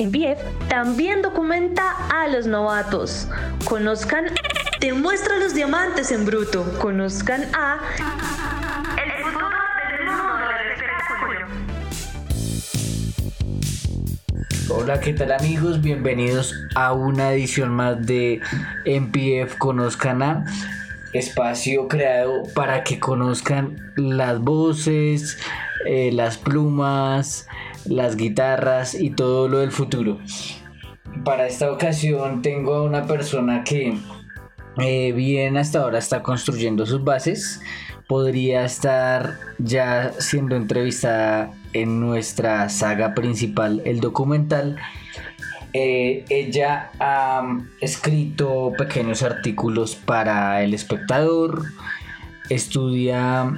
MPF también documenta a los novatos. Conozcan, te muestra los diamantes en bruto. Conozcan a Hola, ¿qué tal amigos? Bienvenidos a una edición más de MPF Conozcan a espacio creado para que conozcan las voces, eh, las plumas, las guitarras y todo lo del futuro. Para esta ocasión tengo a una persona que eh, bien hasta ahora está construyendo sus bases. Podría estar ya siendo entrevistada en nuestra saga principal, el documental. Eh, ella ha escrito pequeños artículos para El Espectador, estudia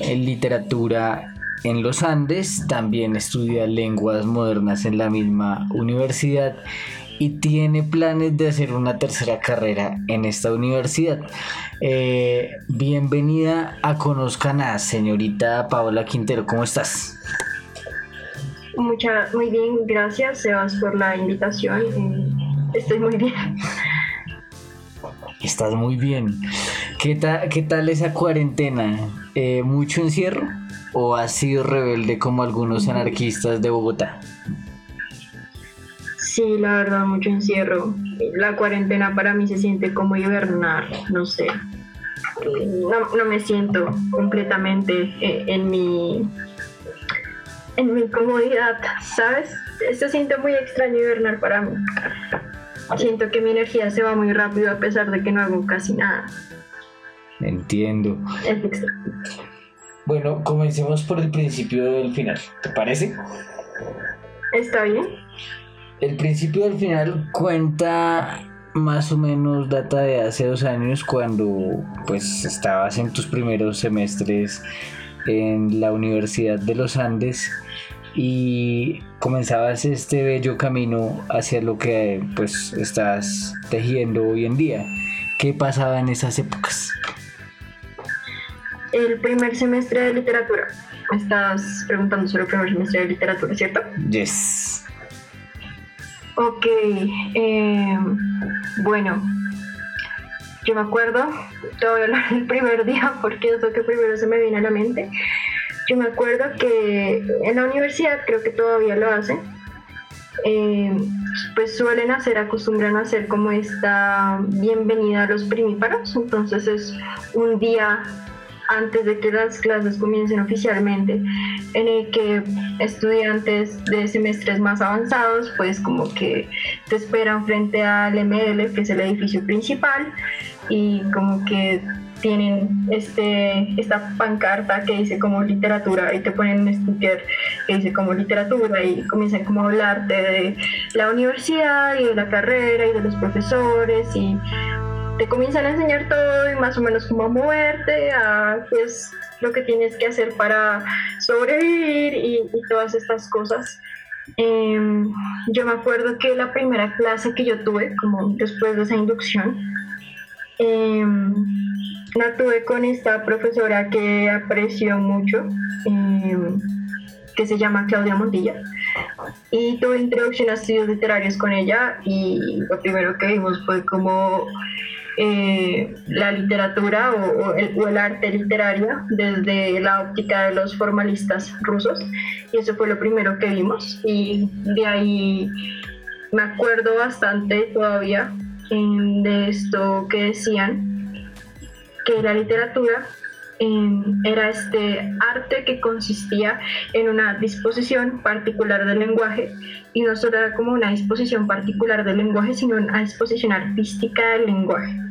literatura en los Andes, también estudia lenguas modernas en la misma universidad y tiene planes de hacer una tercera carrera en esta universidad. Eh, bienvenida a Conozcan a señorita Paola Quintero, ¿cómo estás? Mucha, muy bien, gracias Sebas por la invitación. Estoy muy bien. Estás muy bien. ¿Qué, qué tal esa cuarentena? Eh, ¿Mucho encierro? O has sido rebelde como algunos anarquistas de Bogotá? Sí, la verdad, mucho encierro. La cuarentena para mí se siente como hibernar, no sé. No, me siento completamente eh, en mi en mi comodidad, ¿sabes? Se siente muy extraño hibernar para mí. Siento que mi energía se va muy rápido a pesar de que no hago casi nada. Entiendo. Es extraño. Bueno, comencemos por el principio del final, ¿te parece? Está bien. El principio del final cuenta más o menos data de hace dos años cuando pues estabas en tus primeros semestres en la Universidad de los Andes y comenzabas este bello camino hacia lo que pues estás tejiendo hoy en día. ¿Qué pasaba en esas épocas? El primer semestre de literatura. Me estás preguntando sobre el primer semestre de literatura, ¿cierto? Yes. Ok, eh, bueno, yo me acuerdo, te voy a hablar del primer día porque es lo que primero se me viene a la mente. Yo me acuerdo que en la universidad, creo que todavía lo hacen, eh, pues suelen hacer, acostumbran a hacer como esta bienvenida a los primíparos, entonces es un día antes de que las clases comiencen oficialmente, en el que estudiantes de semestres más avanzados, pues como que te esperan frente al ML, que es el edificio principal, y como que tienen este, esta pancarta que dice como literatura y te ponen un sticker que dice como literatura y comienzan como a hablarte de la universidad y de la carrera y de los profesores y te comienzan a enseñar todo y más o menos cómo moverte, a qué es lo que tienes que hacer para sobrevivir y, todas estas cosas. Em, yo me acuerdo que la primera clase que yo tuve, como después de esa inducción, em, la tuve con esta profesora que aprecio mucho, em, que se llama Claudia Montilla, y tuve introducción a estudios literarios con ella y lo primero que vimos fue como eh, la literatura o, el, arte literario desde la óptica de los formalistas rusos. Y eso fue lo primero que vimos. Y de ahí me acuerdo bastante todavía de esto que decían que la literatura em, era este arte que consistía en una disposición particular del lenguaje. Y no solo era como una disposición particular del lenguaje, sino una disposición artística del lenguaje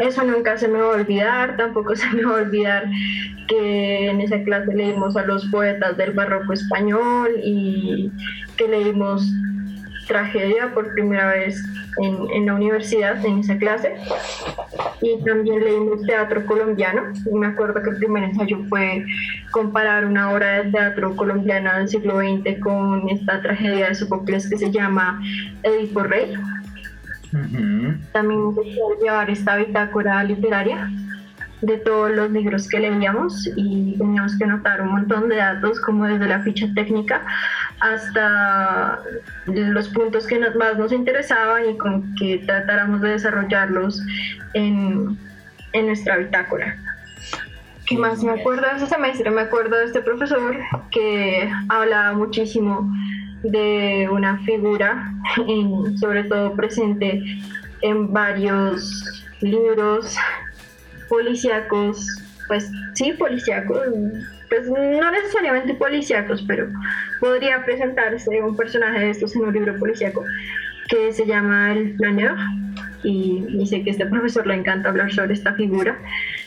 eso nunca se me va a olvidar, tampoco se me va a olvidar que en esa clase leímos a los poetas del barroco español y que leímos tragedia por primera vez en, la universidad, en esa clase. Y también leímos teatro colombiano. Y me acuerdo que el primer ensayo fue comparar una obra de teatro colombiano del siglo XX con esta tragedia de Sófocles que se llama Edipo Rey también se llevar esta bitácora literaria de todos los libros que leíamos y teníamos que anotar un montón de datos como desde la ficha técnica hasta los puntos que más nos interesaban y con que tratáramos de desarrollarlos en, en nuestra bitácora. ¿Qué más me acuerdo de ese semestre? Me acuerdo de este profesor que hablaba muchísimo de una figura, sobre todo presente en varios libros policíacos, pues sí, policíacos, pues no necesariamente policíacos, pero podría presentarse un personaje de estos en un libro policíaco que se llama El Planeur y dice que este profesor le encanta hablar sobre esta figura.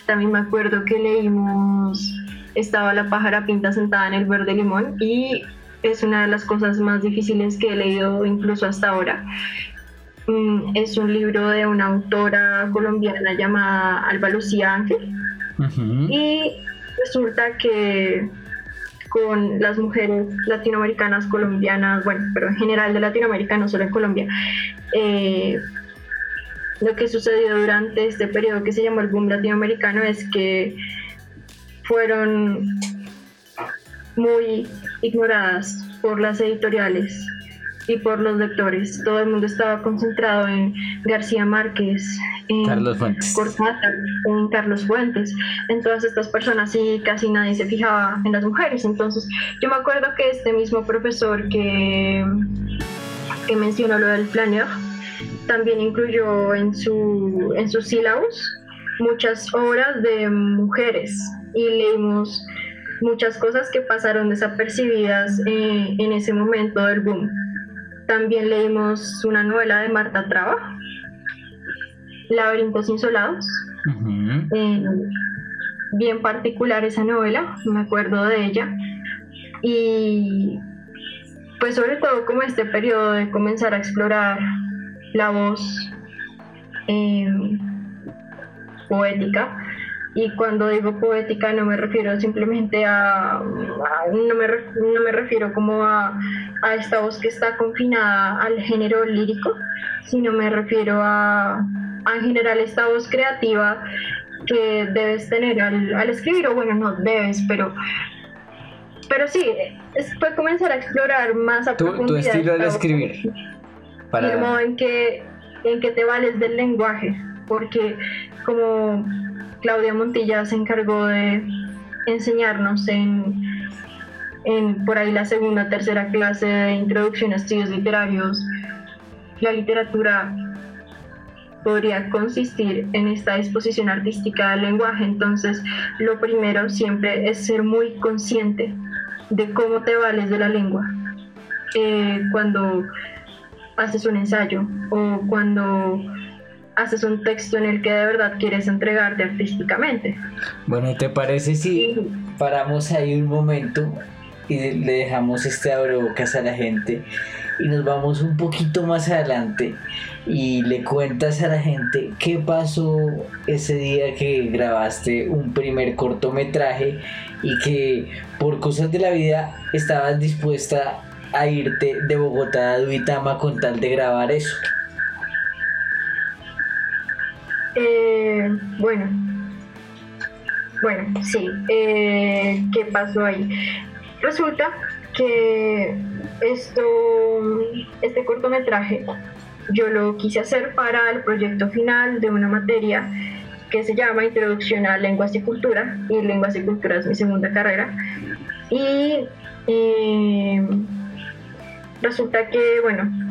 También me acuerdo que leímos Estaba la pájara pinta sentada en el verde limón y es una de las cosas más difíciles que he leído incluso hasta ahora. Mm, es un libro de una autora colombiana llamada Alba Lucía Ángel y resulta que con las mujeres latinoamericanas, colombianas, bueno, pero en general de Latinoamérica, no solo en Colombia, eh, lo que sucedió durante este periodo que se llamó el boom latinoamericano es que fueron muy ignoradas por las editoriales y por los lectores. Todo el mundo estaba concentrado en García Márquez, en Carlos Fuentes. Cortázar, en Carlos Fuentes, en todas estas personas y casi nadie se fijaba en las mujeres. Entonces yo me acuerdo que este mismo profesor que, que mencionó lo del planeo, también incluyó en su, en sus sílabos muchas obras de mujeres y leímos muchas cosas que pasaron desapercibidas eh, en ese momento del boom. También leímos una novela de Marta Traba, Laberintos Insolados. Eh, bien particular esa novela, me acuerdo de ella. Y pues sobre todo como este periodo de comenzar a explorar la voz eh, poética. Y cuando digo poética no me refiero simplemente a, no, me, no, me, refiero como a, a, esta voz que está confinada al género lírico, sino me refiero a, a en general esta voz creativa que debes tener al, al escribir, o bueno, no debes, pero pero sí, fue comenzar a explorar más a tu, profundidad. Tu estilo al escribir para... el modo en que, en que te vales del lenguaje, porque como Claudia Montilla se encargó de enseñarnos en, por ahí la segunda, tercera clase de introducción a estudios literarios, la literatura podría consistir en esta disposición artística del lenguaje. Entonces, lo primero siempre es ser muy consciente de cómo te vales de la lengua. Eh, cuando haces un ensayo o cuando haces un texto en el que de verdad quieres entregarte artísticamente. Bueno, ¿te parece si paramos ahí un momento y le dejamos este abrebocas a la gente y nos vamos un poquito más adelante y le cuentas a la gente qué pasó ese día que grabaste un primer cortometraje y que por cosas de la vida estabas dispuesta a irte de Bogotá a Duitama con tal de grabar eso? Eh, bueno, bueno, sí, eh, ¿qué pasó ahí? Resulta que esto, este cortometraje yo lo quise hacer para el proyecto final de una materia que se llama Introducción a Lenguas y Cultura, y Lenguas y Cultura es mi segunda carrera. Y eh, resulta que, bueno,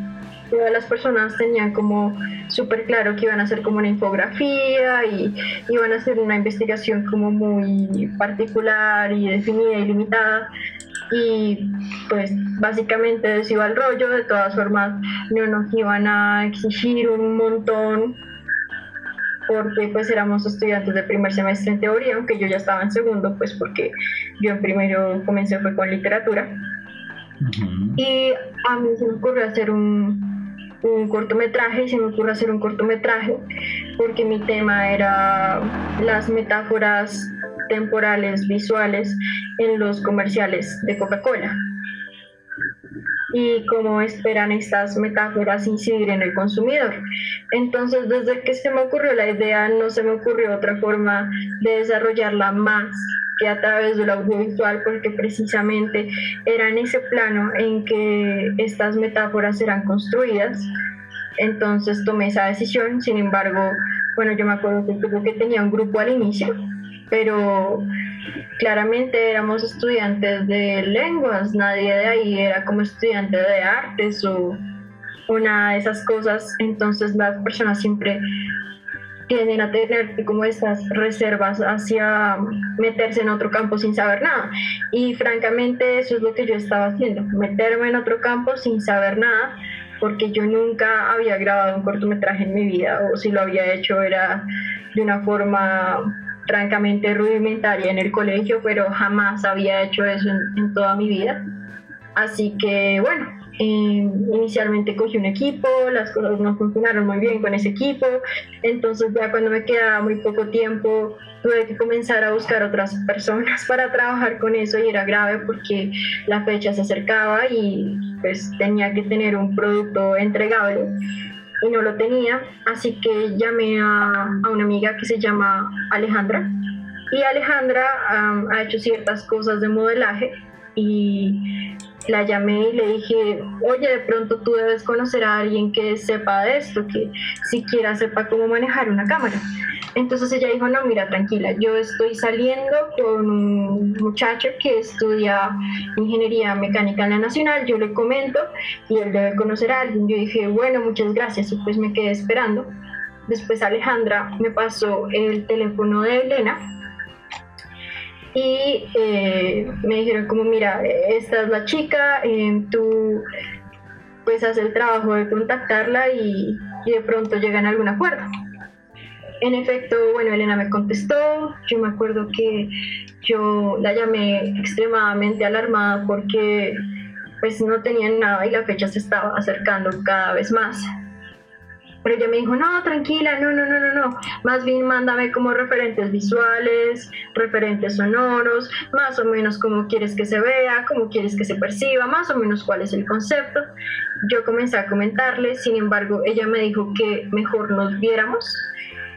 todas las personas tenían como súper claro que iban a hacer como una infografía y iban a hacer una investigación como muy particular y definida y limitada y pues básicamente eso iba al rollo, de todas formas no nos iban a exigir un montón porque pues éramos estudiantes de primer semestre en teoría, aunque yo ya estaba en segundo, pues porque yo en primero comencé fue con literatura. Y a mí se me ocurrió hacer un, un cortometraje y se me ocurrió hacer un cortometraje porque mi tema era las metáforas temporales visuales en los comerciales de Coca-Cola. Y cómo esperan estas metáforas incidir en el consumidor. Entonces, desde que se me ocurrió la idea, no se me ocurrió otra forma de desarrollarla más que a través del audiovisual, porque precisamente era en ese plano en que estas metáforas eran construidas. Entonces tomé esa decisión, sin embargo, bueno, yo me acuerdo que, que tenía un grupo al inicio, pero claramente éramos estudiantes de lenguas, nadie de ahí era como estudiante de artes o una de esas cosas, entonces las personas siempre tienden a tener como estas reservas hacia meterse en otro campo sin saber nada. Y francamente eso es lo que yo estaba haciendo, meterme en otro campo sin saber nada, porque yo nunca había grabado un cortometraje en mi vida, o si lo había hecho era de una forma francamente rudimentaria en el colegio, pero jamás había hecho eso en, toda mi vida. Así que bueno, eh, inicialmente cogí un equipo, las cosas no funcionaron muy bien con ese equipo, entonces ya cuando me quedaba muy poco tiempo tuve que comenzar a buscar otras personas para trabajar con eso y era grave porque la fecha se acercaba y pues tenía que tener un producto entregable y no lo tenía, así que llamé a, una amiga que se llama Alejandra. Y Alejandra ha hecho ciertas cosas de modelaje y la llamé y le dije, oye, de pronto tú debes conocer a alguien que sepa de esto, que siquiera sepa cómo manejar una cámara. Entonces ella dijo, no, mira, tranquila, yo estoy saliendo con un muchacho que estudia ingeniería mecánica en la Nacional, yo le comento y él debe conocer a alguien. Yo dije, bueno, muchas gracias y pues me quedé esperando. Después Alejandra me pasó el teléfono de Elena y eh, me dijeron como, mira, esta es la chica, eh, tú pues haces el trabajo de contactarla y, y de pronto llegan a algún acuerdo. En efecto, bueno, Elena me contestó, yo me acuerdo que yo la llamé extremadamente alarmada porque pues no tenían nada y la fecha se estaba acercando cada vez más. Pero ella me dijo, no, tranquila, no, no, no, no, no. Más bien mándame como referentes visuales, referentes sonoros, más o menos cómo quieres que se vea, cómo quieres que se perciba, más o menos cuál es el concepto. Yo comencé a comentarle, sin embargo, ella me dijo que mejor nos viéramos.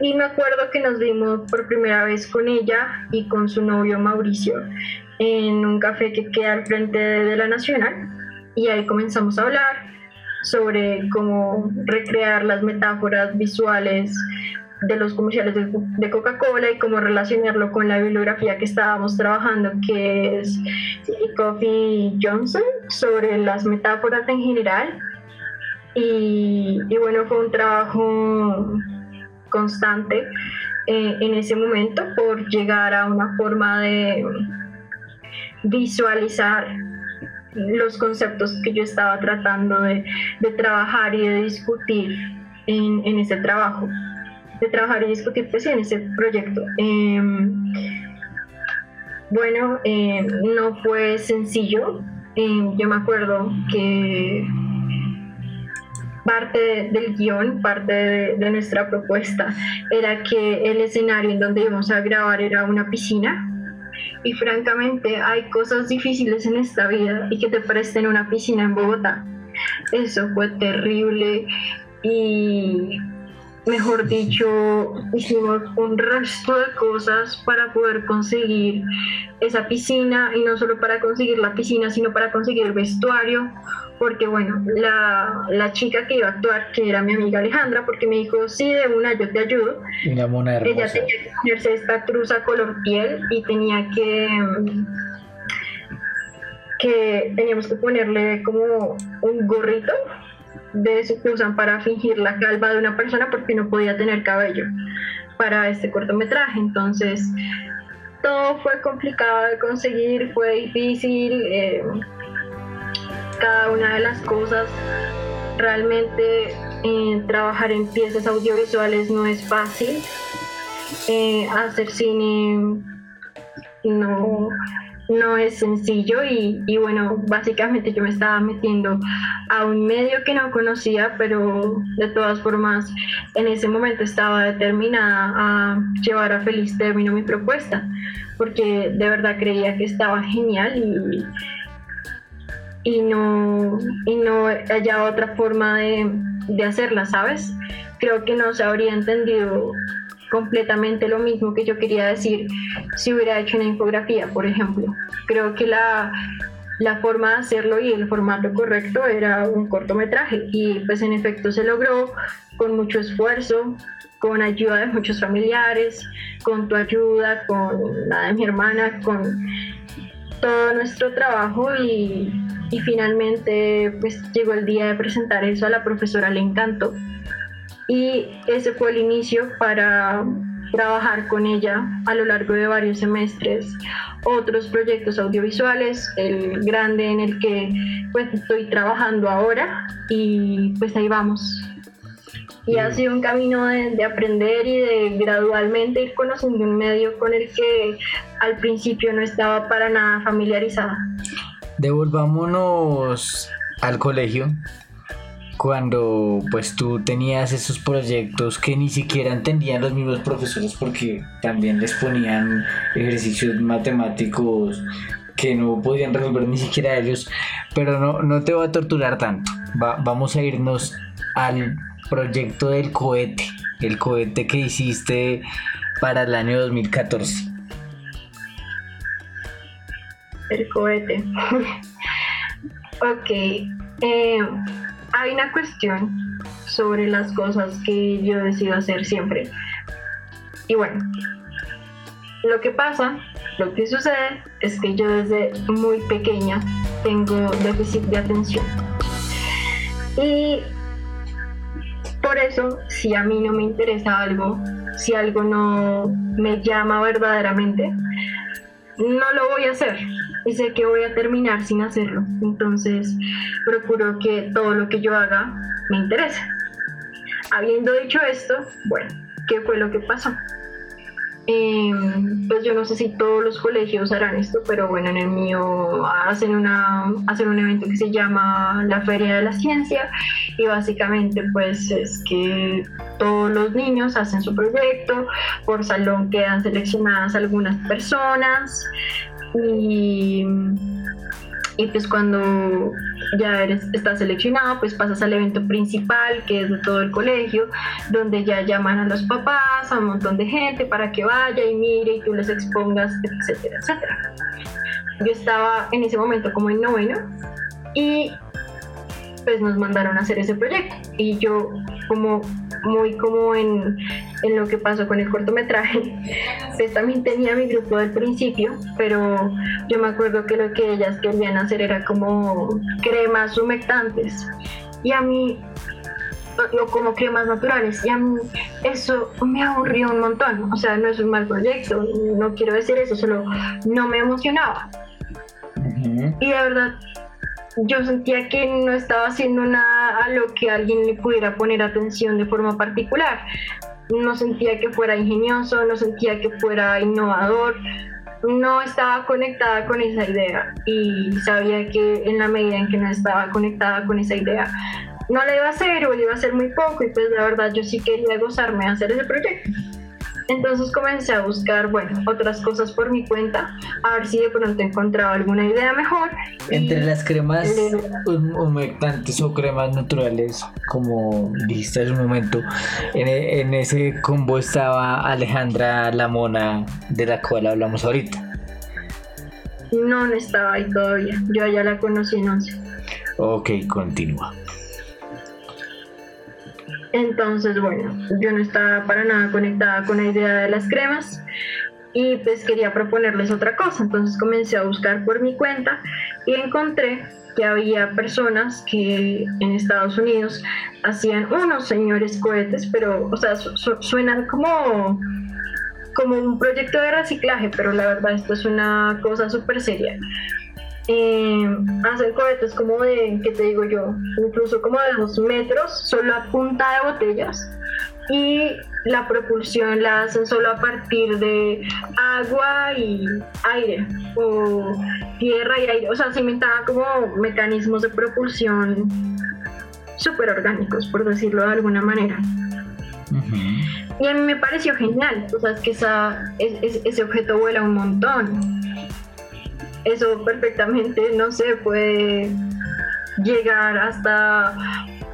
Y me acuerdo que nos vimos por primera vez con ella y con su novio Mauricio en un café que queda al frente de la Nacional. Y ahí comenzamos a hablar sobre cómo recrear las metáforas visuales de los comerciales de, Coca-Cola y cómo relacionarlo con la bibliografía que estábamos trabajando, que es Coffee Johnson, sobre las metáforas en general. Y, bueno, fue un trabajo constante eh, en ese momento por llegar a una forma de visualizar los conceptos que yo estaba tratando de, trabajar y de discutir en, ese trabajo, de trabajar y discutir pues, en ese proyecto. Em, bueno, em, no fue sencillo. Em, yo me acuerdo que parte del guion, parte de, de, nuestra propuesta, era que el escenario en donde íbamos a grabar era una piscina y francamente hay cosas difíciles en esta vida y que te presten una piscina en Bogotá. Eso fue terrible y mejor dicho, hicimos un resto de cosas para poder conseguir esa piscina y no solo para conseguir la piscina, sino para conseguir el vestuario, porque bueno, la, la, chica que iba a actuar, que era mi amiga Alejandra, porque me dijo, sí, de una, yo te ayudo. Una mona Ella tenía que ponerse esta truza color piel y tenía que... que teníamos que ponerle como un gorrito de eso que usan para fingir la calva de una persona porque no podía tener cabello para este cortometraje. Entonces, todo fue complicado de conseguir, fue difícil. Eh, cada una de las cosas. Realmente eh, trabajar en piezas audiovisuales no es fácil. Eh, hacer cine no, no es sencillo y, y, bueno, básicamente yo me estaba metiendo a un medio que no conocía, pero de todas formas en ese momento estaba determinada a llevar a feliz término mi propuesta, porque de verdad creía que estaba genial y y no, y no haya otra forma de, de hacerla, ¿sabes? Creo que no se habría entendido completamente lo mismo que yo quería decir si hubiera hecho una infografía, por ejemplo. Creo que la, la forma de hacerlo y el formato correcto era un cortometraje y pues en efecto se logró con mucho esfuerzo, con ayuda de muchos familiares, con tu ayuda, con la de mi hermana, con todo nuestro trabajo y, y finalmente pues llegó el día de presentar eso a la profesora, le encantó y ese fue el inicio para trabajar con ella a lo largo de varios semestres otros proyectos audiovisuales, el grande en el que pues estoy trabajando ahora y pues ahí vamos. Y ha sido un camino de, de, aprender y de gradualmente ir conociendo un medio con el que al principio no estaba para nada familiarizada. Devolvámonos al colegio cuando pues tú tenías esos proyectos que ni siquiera entendían los mismos profesores porque también les ponían ejercicios matemáticos que no podían resolver ni siquiera ellos, pero no, no te voy a torturar tanto. vamos a irnos al proyecto del cohete, el cohete que hiciste para el año 2014. El cohete. ok. Eh, hay una cuestión sobre las cosas que yo decido hacer siempre. Y bueno, lo que pasa, lo que sucede es que yo desde muy pequeña tengo déficit de atención. Y por eso, si a mí no me interesa algo, si algo no me llama verdaderamente, no lo voy a hacer y sé que voy a terminar sin hacerlo. Entonces procuro que todo lo que yo haga me interese. Habiendo dicho esto, bueno, ¿qué fue lo que pasó? Em, pues yo no sé si todos los colegios harán esto, pero bueno, en el mío hacen, una, hacen un evento que se llama la Feria de la Ciencia y básicamente pues es que todos los niños hacen su proyecto, por salón quedan seleccionadas algunas personas y, y pues cuando ya eres, estás seleccionado, pues pasas al evento principal, que es de todo el colegio, donde ya llaman a los papás, a un montón de gente para que vaya y mire y tú les expongas, etcétera, etcétera. Yo estaba en ese momento como en noveno y pues nos mandaron a hacer ese proyecto y yo como muy como en, en, lo que pasó con el cortometraje. Pues también tenía mi grupo del principio, pero yo me acuerdo que lo que ellas querían hacer era como cremas humectantes. Y a mí, yo como cremas naturales, y a mí eso me aburrió un montón. O sea, no es un mal proyecto, no quiero decir eso, solo no me emocionaba. Y de verdad yo sentía que no estaba haciendo nada a lo que alguien le pudiera poner atención de forma particular. No sentía que fuera ingenioso, no sentía que fuera innovador, no estaba conectada con esa idea y sabía que en la medida en que no estaba conectada con esa idea, no la iba a hacer o le iba a hacer muy poco y pues la verdad yo sí quería gozarme de hacer ese proyecto. Entonces comencé a buscar, bueno, otras cosas por mi cuenta, a ver si de pronto encontraba alguna idea mejor. Entre las cremas humectantes o cremas naturales, como dijiste hace un momento, en, ese combo estaba Alejandra la mona de la cual hablamos ahorita. No, no estaba ahí todavía. Yo ya la conocí en 11. Ok, continúa. Entonces, bueno, yo no estaba para nada conectada con la idea de las cremas y pues quería proponerles otra cosa. Entonces comencé a buscar por mi cuenta y encontré que había personas que en Estados Unidos hacían unos señores cohetes, pero, o sea, suenan como como un proyecto de reciclaje, pero la verdad esto es una cosa súper seria eh, hacen cohetes como de, ¿qué te digo yo? Incluso como de dos metros, solo a punta de botellas. Y la propulsión la hacen solo a partir de agua y aire, o tierra y aire. O sea, se inventaban como mecanismos de propulsión súper orgánicos, por decirlo de alguna manera. Y a mí me pareció genial, o sea, es que esa, ese objeto vuela un montón eso perfectamente, no sé, puede llegar hasta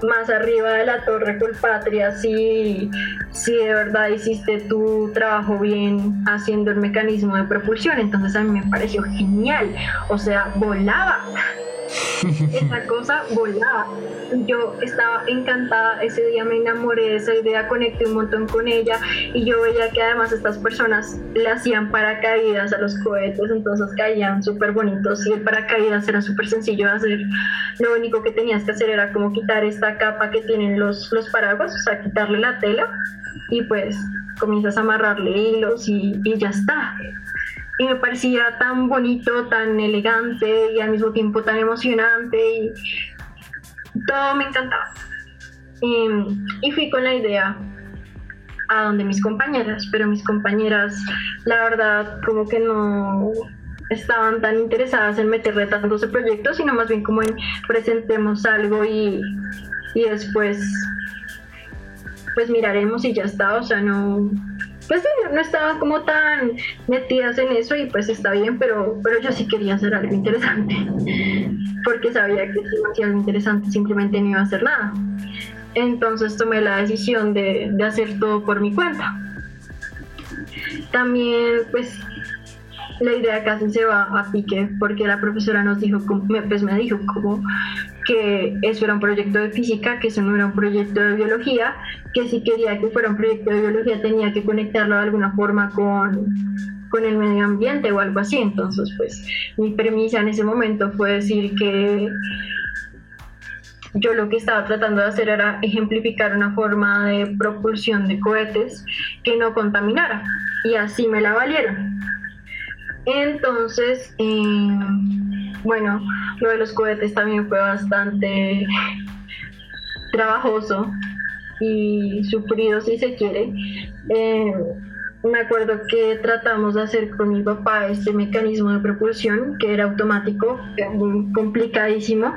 más arriba de la torre Colpatria si, si de verdad hiciste tu trabajo bien haciendo el mecanismo de propulsión. Entonces a mí me pareció genial. O sea, volaba. Esa cosa volaba. Yo estaba encantada, ese día me enamoré de esa idea, conecté un montón con ella y yo veía que además estas personas le hacían paracaídas a los cohetes, entonces caían súper bonitos y el paracaídas era súper sencillo de hacer. Lo único que tenías que hacer era como quitar esta capa que tienen los, los paraguas, o sea, quitarle la tela y pues comienzas a amarrarle hilos y, y ya está y me parecía tan bonito, tan elegante y al mismo tiempo tan emocionante y todo me encantaba. Y, fui con la idea a donde mis compañeras, pero mis compañeras, la verdad, como que no estaban tan interesadas en meterle tanto ese proyecto, sino más bien como en presentemos algo y, y después pues miraremos y ya está, o sea, no, pues no estaban como tan metidas en eso y pues está bien, pero, pero yo sí quería hacer algo interesante, porque sabía que si no hacía algo interesante simplemente no iba a hacer nada. Entonces tomé la decisión de, de hacer todo por mi cuenta. También pues la idea casi se va a pique porque la profesora nos dijo, pues me dijo como que eso era un proyecto de física, que eso no era un proyecto de biología, que si quería que fuera un proyecto de biología tenía que conectarlo de alguna forma con, con el medio ambiente o algo así. Entonces, pues mi premisa en ese momento fue decir que yo lo que estaba tratando de hacer era ejemplificar una forma de propulsión de cohetes que no contaminara. Y así me la valieron. Entonces, eh, bueno, lo de los cohetes también fue bastante trabajoso y sufrido si se quiere. Eh, me acuerdo que tratamos de hacer con mi papá este mecanismo de propulsión que era automático, complicadísimo.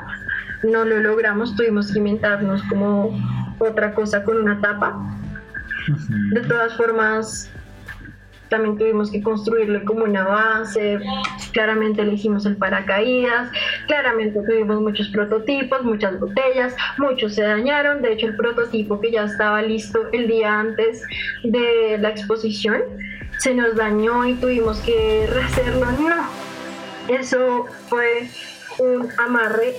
No lo logramos, tuvimos que inventarnos como otra cosa con una tapa. De todas formas, también tuvimos que construirle como una base, claramente elegimos el paracaídas, claramente tuvimos muchos prototipos, muchas botellas, muchos se dañaron, de hecho el prototipo que ya estaba listo el día antes de la exposición se nos dañó y tuvimos que rehacerlo, no, eso fue un amarre,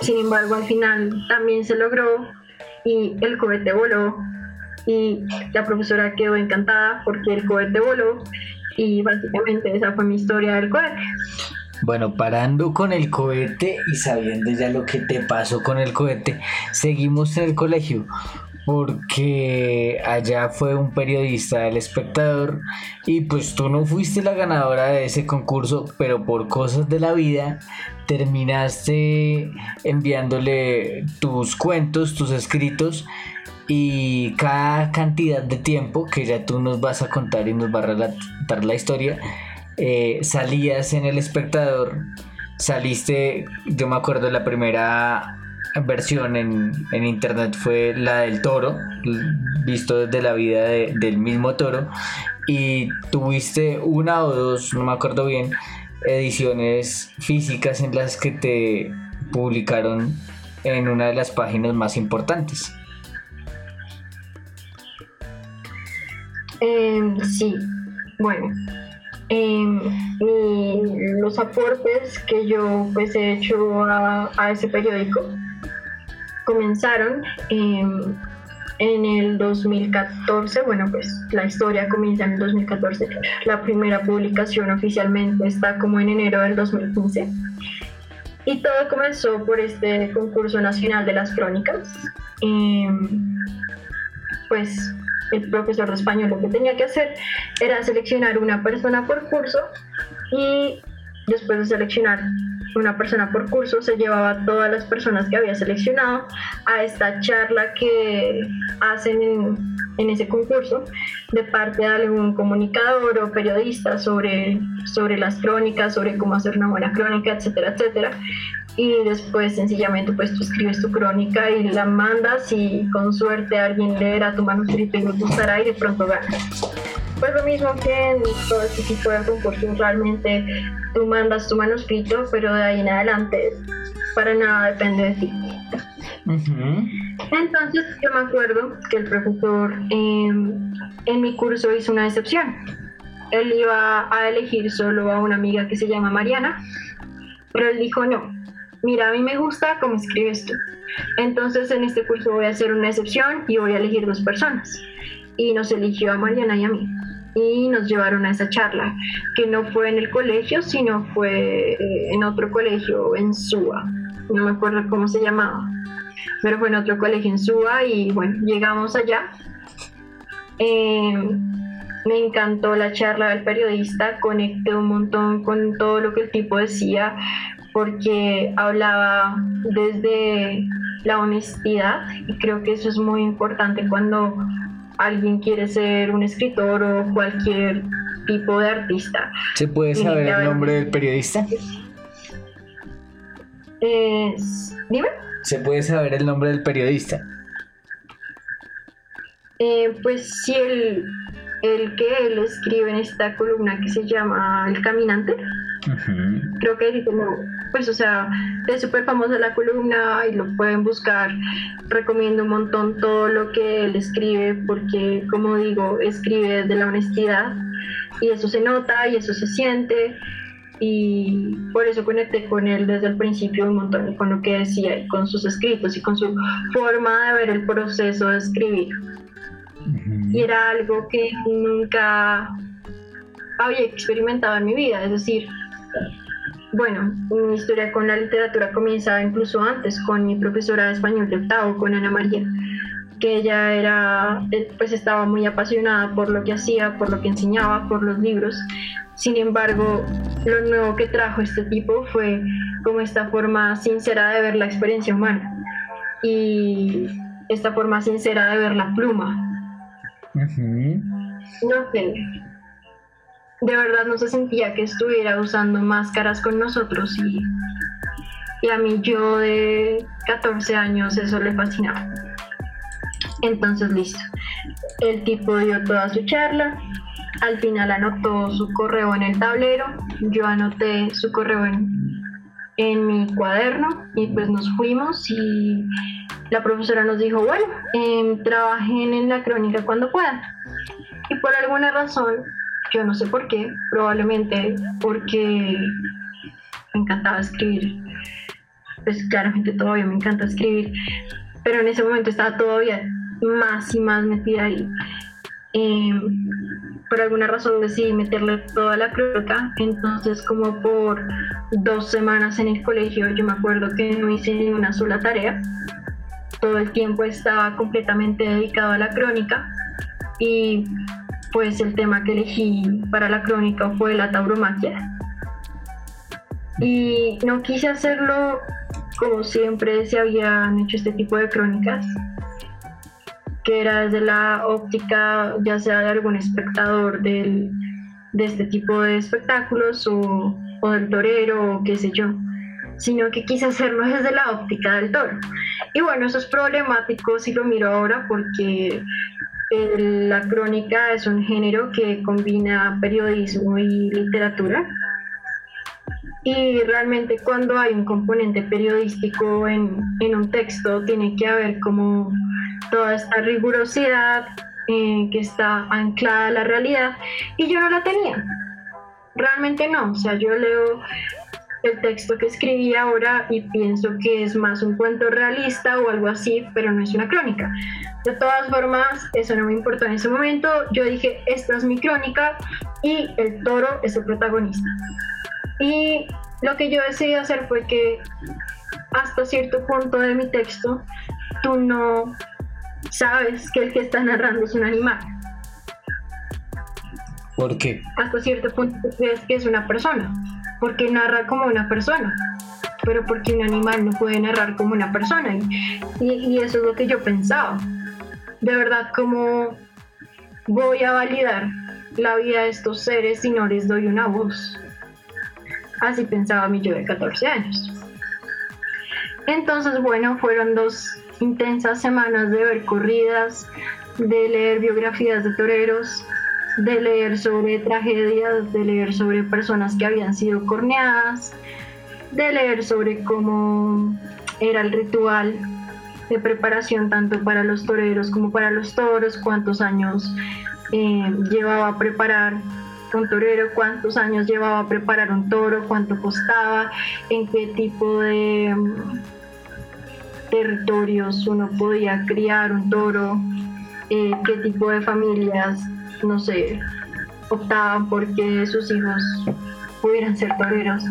sin embargo al final también se logró y el cohete voló y la profesora quedó encantada porque el cohete voló y básicamente esa fue mi historia del cohete. Bueno, parando con el cohete y sabiendo ya lo que te pasó con el cohete, seguimos en el colegio porque allá fue un periodista del espectador y pues tú no fuiste la ganadora de ese concurso, pero por cosas de la vida terminaste enviándole tus cuentos, tus escritos y cada cantidad de tiempo que ya tú nos vas a contar y nos vas a relatar la historia, eh, salías en el espectador, saliste, yo me acuerdo la primera versión en, internet fue la del toro, visto desde la vida del mismo toro, y tuviste una o dos, no me acuerdo bien, ediciones físicas en las que te publicaron en una de las páginas más importantes. Em, sí, bueno, em, los aportes que yo pues he hecho a, ese periódico comenzaron em, en el 2014, bueno pues la historia comienza en el 2014, la primera publicación oficialmente está como en enero del 2015 y todo comenzó por este concurso nacional de las crónicas. pues el profesor de español lo que tenía que hacer era seleccionar una persona por curso y después de seleccionar una persona por curso se llevaba a todas las personas que había seleccionado a esta charla que hacen en, en ese concurso de parte de algún comunicador o periodista sobre, sobre las crónicas, sobre cómo hacer una buena crónica, etcétera, etcétera y después sencillamente pues tú escribes tu crónica y la mandas y con suerte alguien leerá tu manuscrito y le gustará y de pronto ganas. Pues lo mismo que en todo este tipo de concursos, realmente tú mandas tu manuscrito, pero de ahí en adelante para nada depende de ti. Entonces yo me acuerdo que el profesor em, en mi curso hizo una excepción. Él iba a elegir solo a una amiga que se llama Mariana, pero él dijo no, mira, a mí me gusta cómo escribes tú. Entonces en este curso voy a hacer una excepción y voy a elegir dos personas. Y nos eligió a Mariana y a mí. Y nos llevaron a esa charla, que no fue en el colegio, sino fue eh, en otro colegio en Suba. No me acuerdo cómo se llamaba, pero fue en otro colegio en Suba y bueno, llegamos allá. Em, me encantó la charla del periodista, conecté un montón con todo lo que el tipo decía, porque hablaba desde la honestidad y creo que eso es muy importante cuando alguien quiere ser un escritor o cualquier tipo de artista. ¿Se puede saber el nombre del periodista? dime. ¿Se puede saber el nombre del periodista? Eh, pues sí, el, el que él escribe en esta columna que se llama El Caminante. Creo que no, pues o sea, es súper famosa la columna y lo pueden buscar. Recomiendo un montón todo lo que él escribe porque, como digo, escribe desde la honestidad y eso se nota y eso se siente y por eso conecté con él desde el principio un montón con lo que decía y con sus escritos y con su forma de ver el proceso de escribir. Y era algo que nunca había experimentado en mi vida, es decir, bueno, mi historia con la literatura comienza incluso antes con mi profesora de español de octavo, con Ana María, que ella era, eh, pues estaba muy apasionada por lo que hacía, por lo que enseñaba, por los libros. Sin embargo, lo nuevo que trajo este tipo fue como esta forma sincera de ver la experiencia humana y esta forma sincera de ver la pluma. No sé, de verdad no se sentía que estuviera usando máscaras con nosotros y, y a mí yo de 14 años eso le fascinaba. Entonces listo, el tipo dio toda su charla, al final anotó su correo en el tablero, yo anoté su correo en, en mi cuaderno y pues nos fuimos y la profesora nos dijo, bueno, eh, trabajen en la crónica cuando puedan. Y por alguna razón yo no sé por qué, probablemente porque me encantaba escribir. Pues claramente todavía me encanta escribir, pero en ese momento estaba todavía más y más metida ahí. Em, por alguna razón decidí meterle toda la crónica, entonces como por dos semanas en el colegio yo me acuerdo que no hice ni una sola tarea, todo el tiempo estaba completamente dedicado a la crónica y pues el tema que elegí para la crónica fue la tauromaquia. Y no quise hacerlo como siempre se habían hecho este tipo de crónicas, que era desde la óptica ya sea de algún espectador del, de este tipo de espectáculos o, o del torero o qué sé yo, sino que quise hacerlo desde la óptica del toro. Y bueno, eso es problemático si lo miro ahora porque la crónica es un género que combina periodismo y literatura. Y realmente cuando hay un componente periodístico en, un texto, tiene que haber como toda esta rigurosidad eh, que está anclada a la realidad. Y yo no la tenía. Realmente no. O sea, yo leo el texto que escribí ahora y pienso que es más un cuento realista o algo así, pero no es una crónica. De todas formas, eso no me importó en ese momento. Yo dije, esta es mi crónica y el toro es el protagonista. Y lo que yo decidí hacer fue que hasta cierto punto de mi texto, tú no sabes que el que está narrando es un animal. ¿Por qué? Hasta cierto punto crees que es una persona porque narra como una persona, pero porque un animal no puede narrar como una persona. Y, eso es lo que yo pensaba. De verdad, ¿cómo voy a validar la vida de estos seres si no les doy una voz? Así pensaba mi yo de 14 años. Entonces, bueno, fueron dos intensas semanas de ver corridas, de leer biografías de toreros, de leer sobre tragedias, de leer sobre personas que habían sido corneadas, de leer sobre cómo era el ritual de preparación tanto para los toreros como para los toros, cuántos años eh, llevaba a preparar un torero, cuántos años llevaba a preparar un toro, cuánto costaba, en qué tipo de mm, territorios uno podía criar un toro, eh, qué tipo de familias, no sé, optaban porque sus hijos pudieran ser toreros.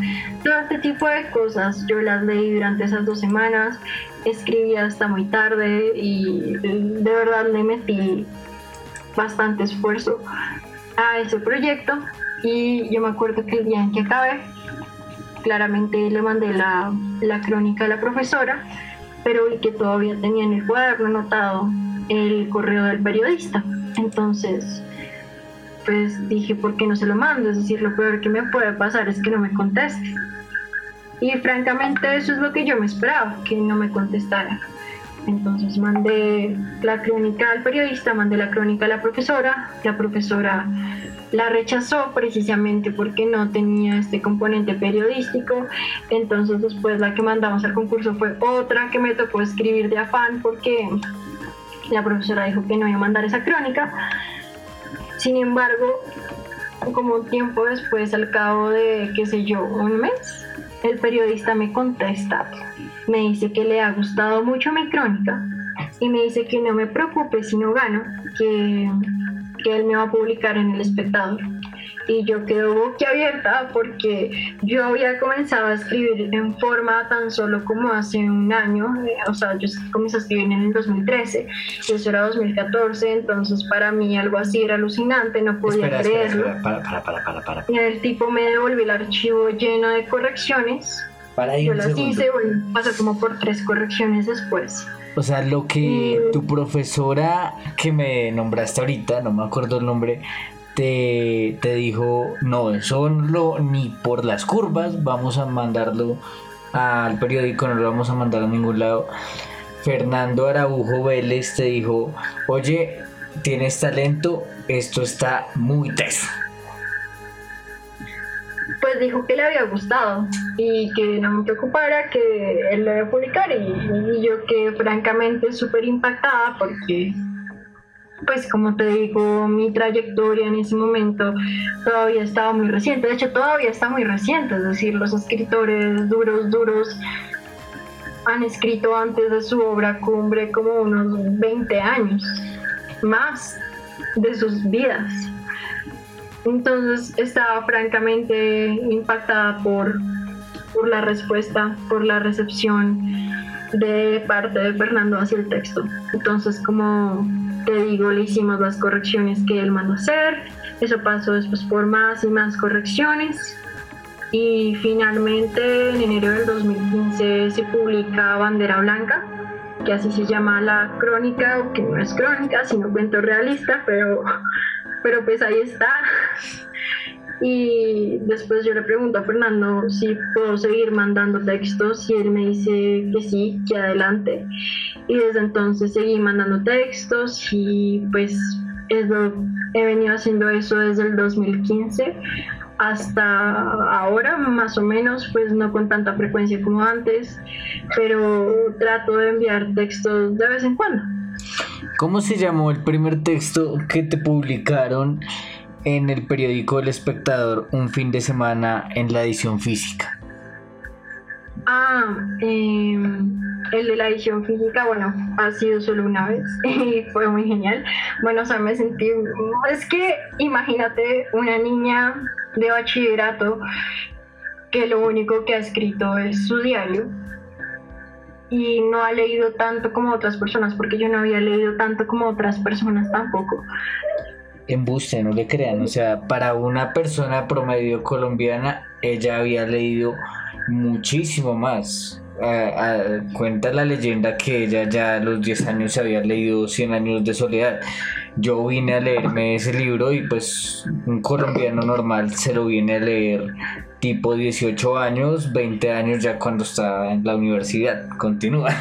Todo este tipo de cosas yo las leí durante esas dos semanas, escribí hasta muy tarde y de verdad le metí bastante esfuerzo a ese proyecto y yo me acuerdo que el día en que acabé, claramente le mandé la, la crónica a la profesora, pero vi que todavía tenía en el cuaderno anotado el correo del periodista. Entonces, pues dije, ¿por qué no se lo mando? Es decir, lo peor que me puede pasar es que no me conteste. Y francamente eso es lo que yo me esperaba, que no me contestara. Entonces mandé la crónica al periodista, mandé la crónica a la profesora, la profesora la rechazó precisamente porque no tenía este componente periodístico, entonces después la que mandamos al concurso fue otra que me tocó escribir de afán porque la profesora dijo que no iba a mandar esa crónica. Sin embargo, como un tiempo después, al cabo de, qué sé yo, un mes, el periodista me contesta, me dice que le ha gustado mucho mi crónica y me dice que no me preocupe si no gano, que, que él me va a publicar en El Espectador y yo quedo boquiabierta porque yo había comenzado a escribir en forma tan solo como hace un año, eh, o sea, yo comencé a escribir en el 2013 y eso era 2014, entonces para mí algo así era alucinante, no podía creerlo. para, para, para, para, para. Y el tipo me devolvió el archivo lleno de correcciones. Para ahí Yo las segundo. hice, bueno, pasó como por tres correcciones después. O sea, lo que tu profesora que me nombraste ahorita, no me acuerdo el nombre, te, dijo, no, eso no, ni por las curvas, vamos a mandarlo al periódico, no lo vamos a mandar a ningún lado. Fernando Araujo Vélez te dijo, oye, tienes talento, esto está muy teso. Pues dijo que le había gustado y que no me preocupara, que él lo iba a publicar y, y yo que francamente súper impactada porque pues como te digo, mi trayectoria en ese momento todavía estaba muy reciente, de hecho todavía está muy reciente, es decir, los escritores duros, duros han escrito antes de su obra cumbre como unos 20 años más de sus vidas. Entonces estaba francamente impactada por, por la respuesta, por la recepción de parte de Fernando hacia el texto. Entonces, como te digo, le hicimos las correcciones que él mandó hacer. Eso pasó después por más y más correcciones. Y finalmente, en enero del 2015, se publica Bandera Blanca, que así se llama la crónica, que no es crónica, sino cuento realista, pero, pero pues ahí está. Y después yo le pregunto a Fernando si puedo seguir mandando textos y él me dice que sí, que adelante. Y desde entonces seguí mandando textos y pues es lo- he venido haciendo eso desde el 2015 hasta ahora, más o menos, pues no con tanta frecuencia como antes, pero trato de enviar textos de vez en cuando. ¿Cómo se llamó el primer texto que te publicaron en el periódico El Espectador un fin de semana en la edición física? Ah, em, el de la edición física, bueno, ha sido solo una vez y fue muy genial. Bueno, o sea, me sentí, es que imagínate una niña de bachillerato que lo único que ha escrito es su diario y no ha leído tanto como otras personas, porque yo no había leído tanto como otras personas tampoco. Embuste, no le crean. O sea, para una persona promedio colombiana, ella había leído muchísimo más. Cuenta la leyenda que ella ya a los 10 años se había leído 100 años de soledad. Yo vine a leerme ese libro y pues un colombiano normal se lo viene a leer tipo 18 años, 20 años ya cuando está en la universidad. Continúa.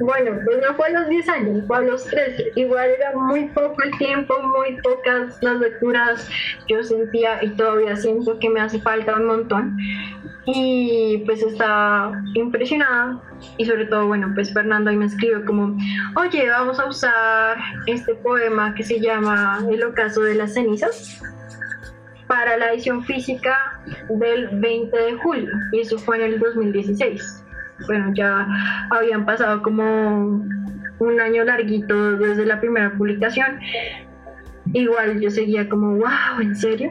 Bueno, pues no fue a los 10 años, fue a los 13. Igual era muy poco el tiempo, muy pocas las lecturas. Yo sentía y todavía siento que me hace falta un montón. Y pues estaba impresionada. Y sobre todo, bueno, pues Fernando ahí me escribió como, oye, vamos a usar este poema que se llama El ocaso de las cenizas para la edición física del 20 de julio. Y eso fue en el 2016 bueno, ya habían pasado como un año larguito desde la primera publicación. Igual yo seguía como, wow, ¿en serio?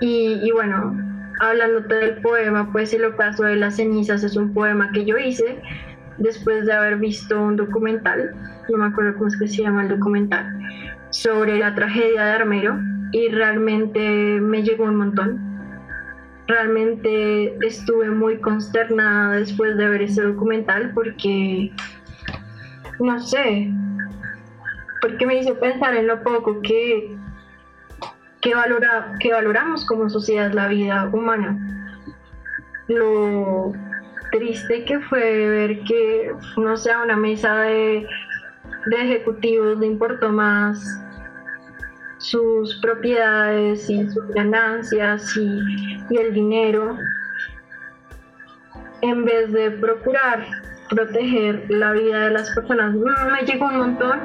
Y, y bueno, hablando del poema, pues el ocaso de las cenizas es un poema que yo hice después de haber visto un documental, no me acuerdo cómo es que se llama el documental, sobre la tragedia de Armero y realmente me llegó un montón realmente estuve muy consternada después de ver ese documental porque, no sé, porque me hizo pensar en lo poco que, que, valora, que valoramos como sociedad la vida humana. Lo triste que fue ver que, no sea una mesa de, de ejecutivos le importó más sus propiedades y sus ganancias y, el dinero, en vez de procurar proteger la vida de las personas. Me llegó un montón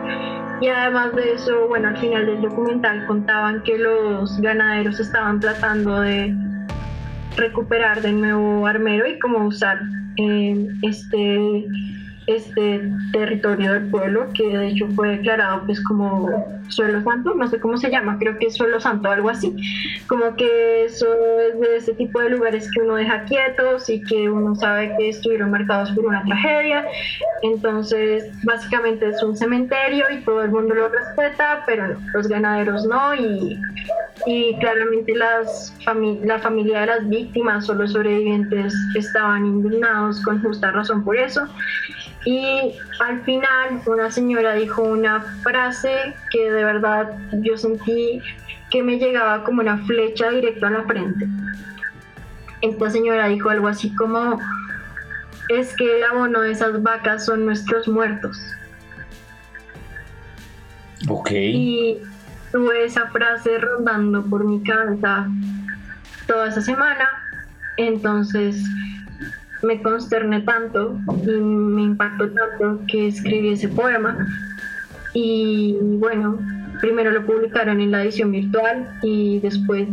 y además de eso, bueno, al final del documental contaban que los ganaderos estaban tratando de recuperar de nuevo Armero y cómo usar eh, este este territorio del pueblo que de hecho fue declarado pues como suelo santo, no sé cómo se llama, creo que es suelo santo, algo así, como que eso es de ese tipo de lugares que uno deja quietos y que uno sabe que estuvieron marcados por una tragedia, entonces básicamente es un cementerio y todo el mundo lo respeta, pero los ganaderos no y, y claramente las la familia de las víctimas o los sobrevivientes estaban indignados con justa razón por eso y al final una señora dijo una frase que de verdad yo sentí que me llegaba como una flecha directo a la frente. Esta señora dijo algo así como, es que el abono de esas vacas son nuestros muertos. Ok. Y tuve esa frase rondando por mi cabeza toda esa semana. Entonces me consterné tanto y me impactó tanto que escribí ese poema. Y bueno, primero lo publicaron en la edición virtual y después,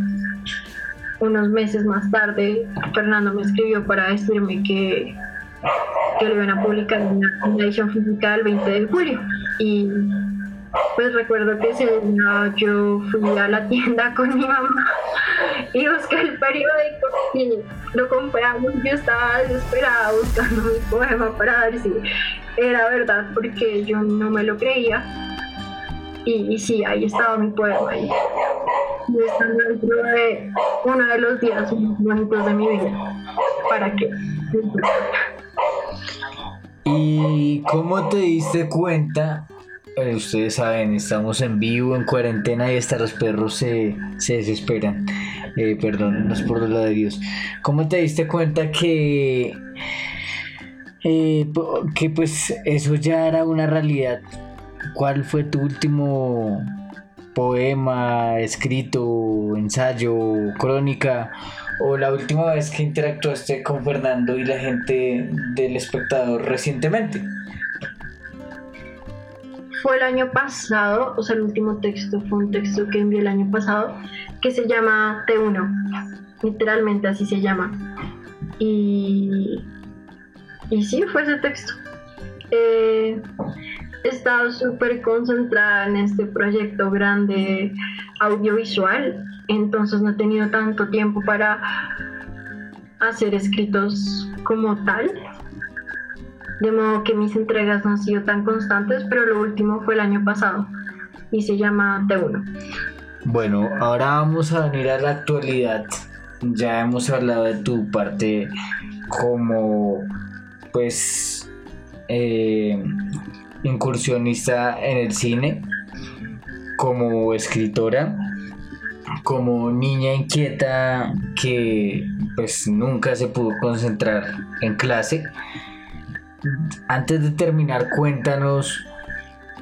unos meses más tarde, Fernando me escribió para decirme que, que lo iban a publicar en la, edición física el 20 de julio. Y pues recuerdo que ese día yo fui a la tienda con mi mamá y busqué el periódico y lo compramos. Yo estaba desesperada buscando mi poema para ver si era verdad, porque yo no me lo creía. Y, sí, ahí estaba mi poema. Y, y dentro de uno de los días bonitos de mi vida. ¿Para qué? ¿Y cómo te diste cuenta ustedes saben, estamos en vivo, en cuarentena y hasta los perros se, desesperan. Eh, perdón, por lo de Dios. ¿Cómo te diste cuenta que, eh, que pues eso ya era una realidad? ¿Cuál fue tu último poema, escrito, ensayo, crónica? ¿O la última vez que interactuaste con Fernando y la gente del espectador recientemente? Fue el año pasado, o sea, el último texto fue un texto que envié el año pasado, que se llama T1, literalmente así se llama. Y, y sí, fue ese texto. he estado súper concentrada en este proyecto grande audiovisual, entonces no he tenido tanto tiempo para hacer escritos como tal, de modo que mis entregas no han sido tan constantes, pero lo último fue el año pasado y se llama T1. Bueno, ahora vamos a venir a la actualidad. Ya hemos hablado de tu parte como, pues, eh, incursionista en el cine, como escritora, como niña inquieta que pues nunca se pudo concentrar en clase antes de terminar, cuéntanos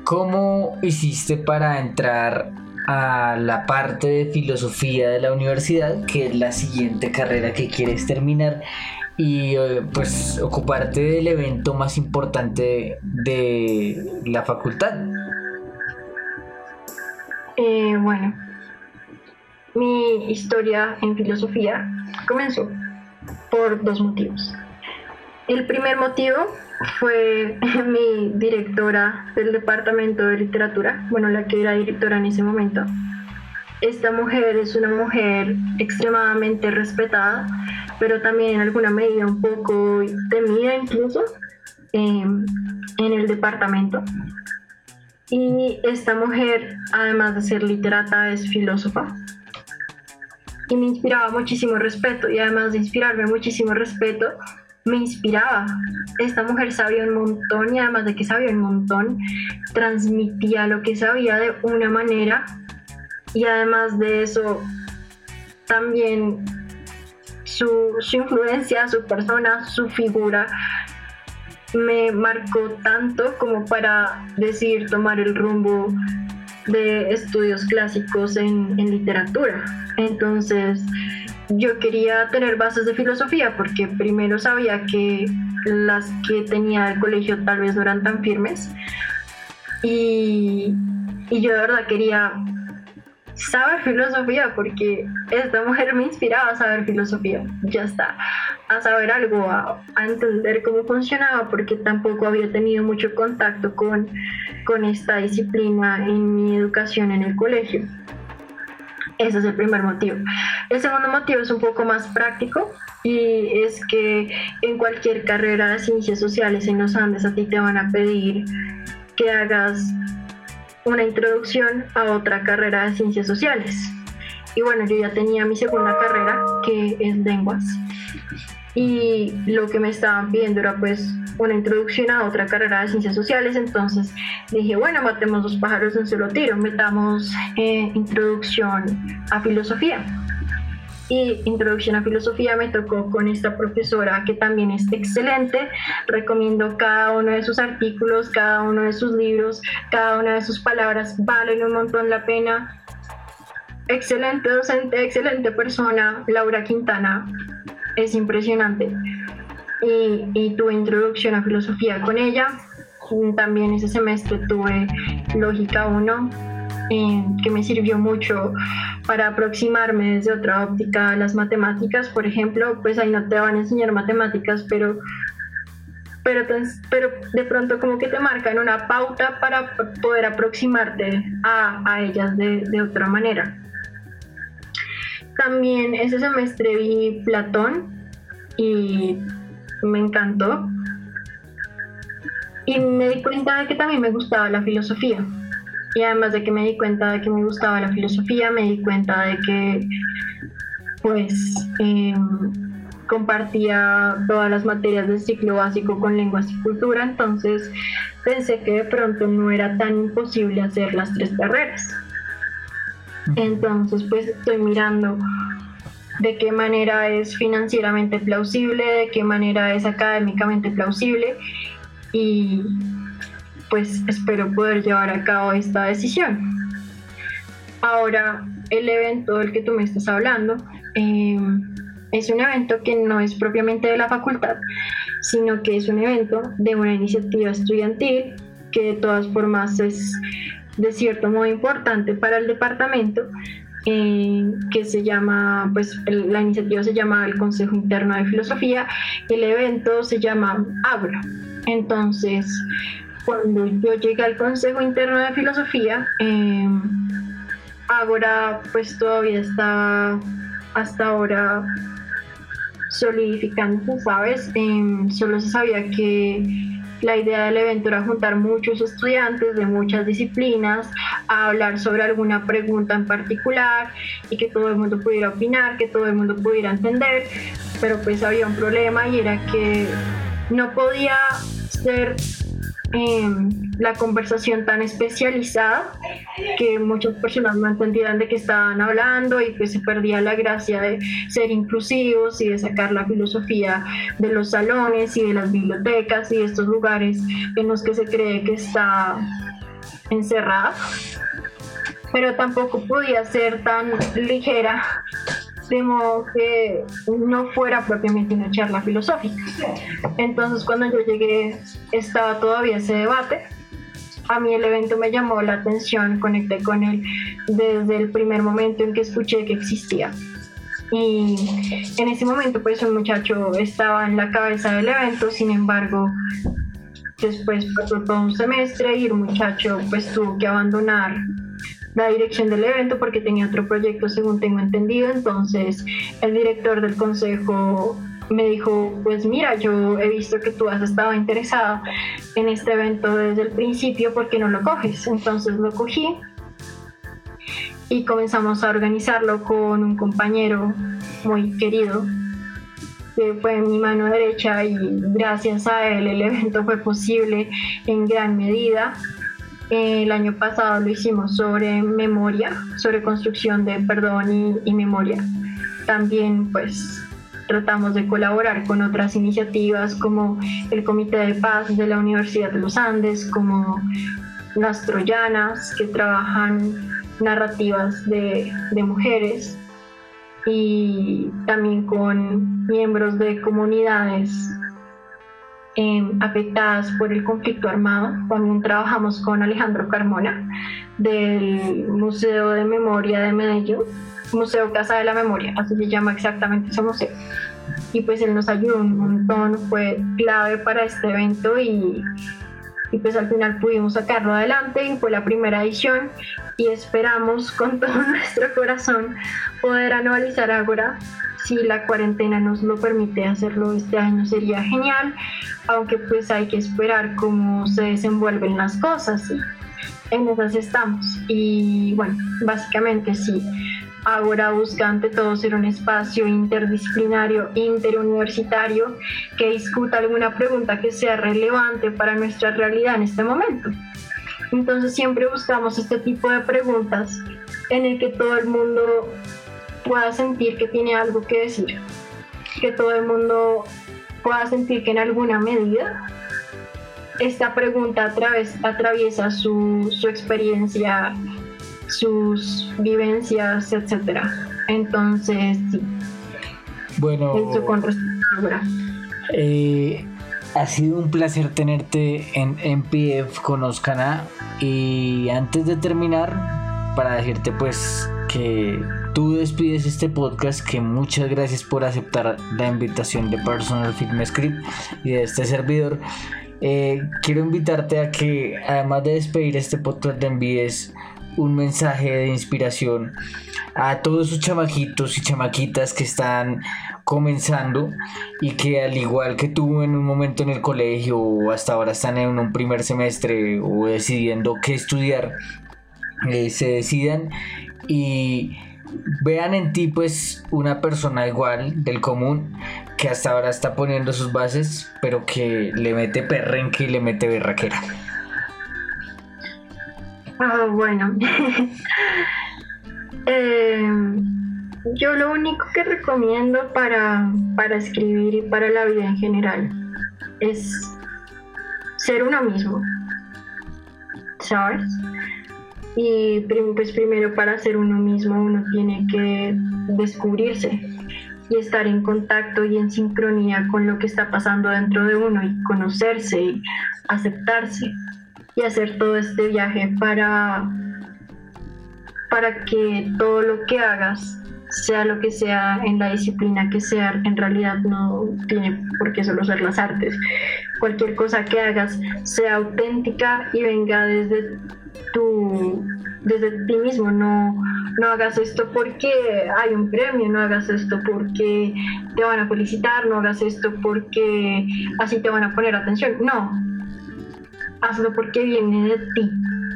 cómo hiciste para entrar a la parte de filosofía de la universidad, que es la siguiente carrera que quieres terminar, y eh, pues ocuparte del evento más importante de la facultad. Eh, bueno, mi historia en filosofía comenzó por dos motivos. El primer motivo fue mi directora del departamento de literatura, bueno, la que era directora en ese momento. Esta mujer es una mujer extremadamente respetada, pero también en alguna medida un poco temida incluso em, en el departamento. Y esta mujer, además de ser literata, es filósofa. Y me inspiraba muchísimo respeto. Y además de inspirarme muchísimo respeto, me inspiraba. Esta mujer sabía un montón y además de que sabía un montón, transmitía lo que sabía de una manera y además de eso, también su, su influencia, su persona, su figura me marcó tanto como para decidir tomar el rumbo de estudios clásicos en, en literatura. Entonces, yo quería tener bases de filosofía porque primero sabía que las que tenía el colegio tal vez no eran tan firmes y, y yo de verdad quería saber filosofía porque esta mujer me inspiraba a saber filosofía, ya está, a saber algo, a, a, entender cómo funcionaba porque tampoco había tenido mucho contacto con, con esta disciplina en mi educación en el colegio. Ese es el primer motivo. El segundo motivo es un poco más práctico y es que en cualquier carrera de ciencias sociales en los Andes a ti te van a pedir que hagas una introducción a otra carrera de ciencias sociales. Y bueno, yo ya tenía mi segunda carrera, que es lenguas, y lo que me estaban pidiendo era pues una introducción a otra carrera de ciencias sociales, entonces dije, bueno, matemos dos pájaros en un solo tiro, metamos eh, introducción a filosofía. Y introducción a filosofía me tocó con esta profesora que también es excelente. Recomiendo cada uno de sus artículos, cada uno de sus libros, cada una de sus palabras, valen un montón la pena. Excelente docente, excelente persona, Laura Quintana. Es impresionante y, tuve introducción a filosofía con ella. También ese semestre tuve lógica 1, eh, que me sirvió mucho para aproximarme desde otra óptica a las matemáticas. Por ejemplo, pues ahí no te van a enseñar matemáticas, pero pero, pero de pronto como que te marcan una pauta para poder aproximarte a, a ellas de, de, otra manera. También ese semestre vi Platón y me encantó. Y me di cuenta de que también me gustaba la filosofía. Y además de que me di cuenta de que me gustaba la filosofía, me di cuenta de que pues em, compartía todas las materias del ciclo básico con lenguas y cultura, entonces pensé que de pronto no era tan imposible hacer las tres carreras. Entonces pues estoy mirando de qué manera es financieramente plausible, de qué manera es académicamente plausible y pues espero poder llevar a cabo esta decisión. Ahora, el evento del que tú me estás hablando eh, es un evento que no es propiamente de la facultad, sino que es un evento de una iniciativa estudiantil que de todas formas es de cierto modo importante para el departamento que se llama, pues la iniciativa se llama el Consejo Interno de Filosofía, el evento se llama Abra. Entonces, cuando yo llegué al Consejo Interno de Filosofía, eh, Ágora pues todavía está hasta ahora solidificando, ¿sabes? Em, solo se sabía que la idea del evento era juntar muchos estudiantes de muchas disciplinas a hablar sobre alguna pregunta en particular y que todo el mundo pudiera opinar, que todo el mundo pudiera entender, pero pues había un problema y era que no podía ser la conversación tan especializada que muchas personas no entendían de qué estaban hablando y pues se perdía la gracia de ser inclusivos y de sacar la filosofía de los salones y de las bibliotecas y de estos lugares en los que se cree que está encerrada. Pero tampoco podía ser tan ligera de modo que no fuera propiamente una charla filosófica. Entonces cuando yo llegué estaba todavía ese debate. A mí el evento me llamó la atención, conecté con él desde el primer momento en que escuché que existía. Y en ese momento pues el muchacho estaba en la cabeza del evento, sin embargo después pasó todo un semestre y el muchacho pues tuvo que abandonar la dirección del evento porque tenía otro proyecto según tengo entendido. Entonces el director del consejo me dijo, pues mira, yo he visto que tú has estado interesado en este evento desde el principio, ¿por qué no lo coges? Entonces lo cogí y comenzamos a organizarlo con un compañero muy querido que fue mi mano derecha y gracias a él el evento fue posible en gran medida. El año pasado lo hicimos sobre memoria, sobre construcción de perdón y, memoria. También pues tratamos de colaborar con otras iniciativas como el Comité de Paz de la Universidad de los Andes, como las Troyanas, que trabajan narrativas de, mujeres, y también con miembros de comunidades Em, afectadas por el conflicto armado. También trabajamos con Alejandro Carmona del Museo de Memoria de Medellín, Museo Casa de la Memoria, así se llama exactamente ese museo. Y pues él nos ayudó un montón, fue clave para este evento y, y pues al final pudimos sacarlo adelante y fue la primera edición y esperamos con todo nuestro corazón poder anualizar ahora si la cuarentena nos lo permite hacerlo este año sería genial, aunque pues hay que esperar cómo se desenvuelven las cosas. y En esas estamos. Y bueno, básicamente sí. Ahora busca ante todo ser un espacio interdisciplinario, interuniversitario, que discuta alguna pregunta que sea relevante para nuestra realidad en este momento. Entonces siempre buscamos este tipo de preguntas en el que todo el mundo pueda sentir que tiene algo que decir, que todo el mundo pueda sentir que en alguna medida esta pregunta atraviesa su, su experiencia, sus vivencias, etc. Entonces, sí. Bueno, eh, ha sido un placer tenerte en MPF Conozcan a y antes de terminar, para decirte pues que tú despides este podcast, que muchas gracias por aceptar la invitación de Personal Film Script y de este servidor. Eh, quiero invitarte a que, además de despedir este podcast, envíes un mensaje de inspiración a todos esos chamaquitos y chamaquitas que están comenzando y que al igual que tú en un momento en el colegio o hasta ahora están en un primer semestre o decidiendo qué estudiar, eh, se decidan y vean en ti pues una persona igual del común que hasta ahora está poniendo sus bases pero que le mete perrenque y le mete berraquera. Ah, bueno. Em, yo lo único que recomiendo para, para escribir y para la vida en general es ser uno mismo. ¿Sabes? Y pues primero para ser uno mismo uno tiene que descubrirse y estar en contacto y en sincronía con lo que está pasando dentro de uno y conocerse y aceptarse y hacer todo este viaje para para que todo lo que hagas sea lo que sea en la disciplina que sea, en realidad no tiene por qué solo ser las artes. Cualquier cosa que hagas sea auténtica y venga desde tu desde ti mismo, no, no hagas esto porque hay un premio, no hagas esto porque te van a felicitar, no hagas esto porque así te van a poner atención, no, hazlo porque viene de ti,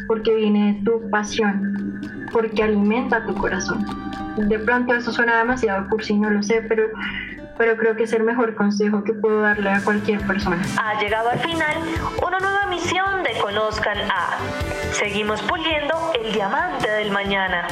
porque viene de tu pasión, porque alimenta tu corazón. De pronto eso suena demasiado cursi, no lo sé, pero pero creo que es el mejor consejo que puedo darle a cualquier persona. Ha llegado al final una nueva misión de Conozcan a. Seguimos puliendo el diamante del mañana.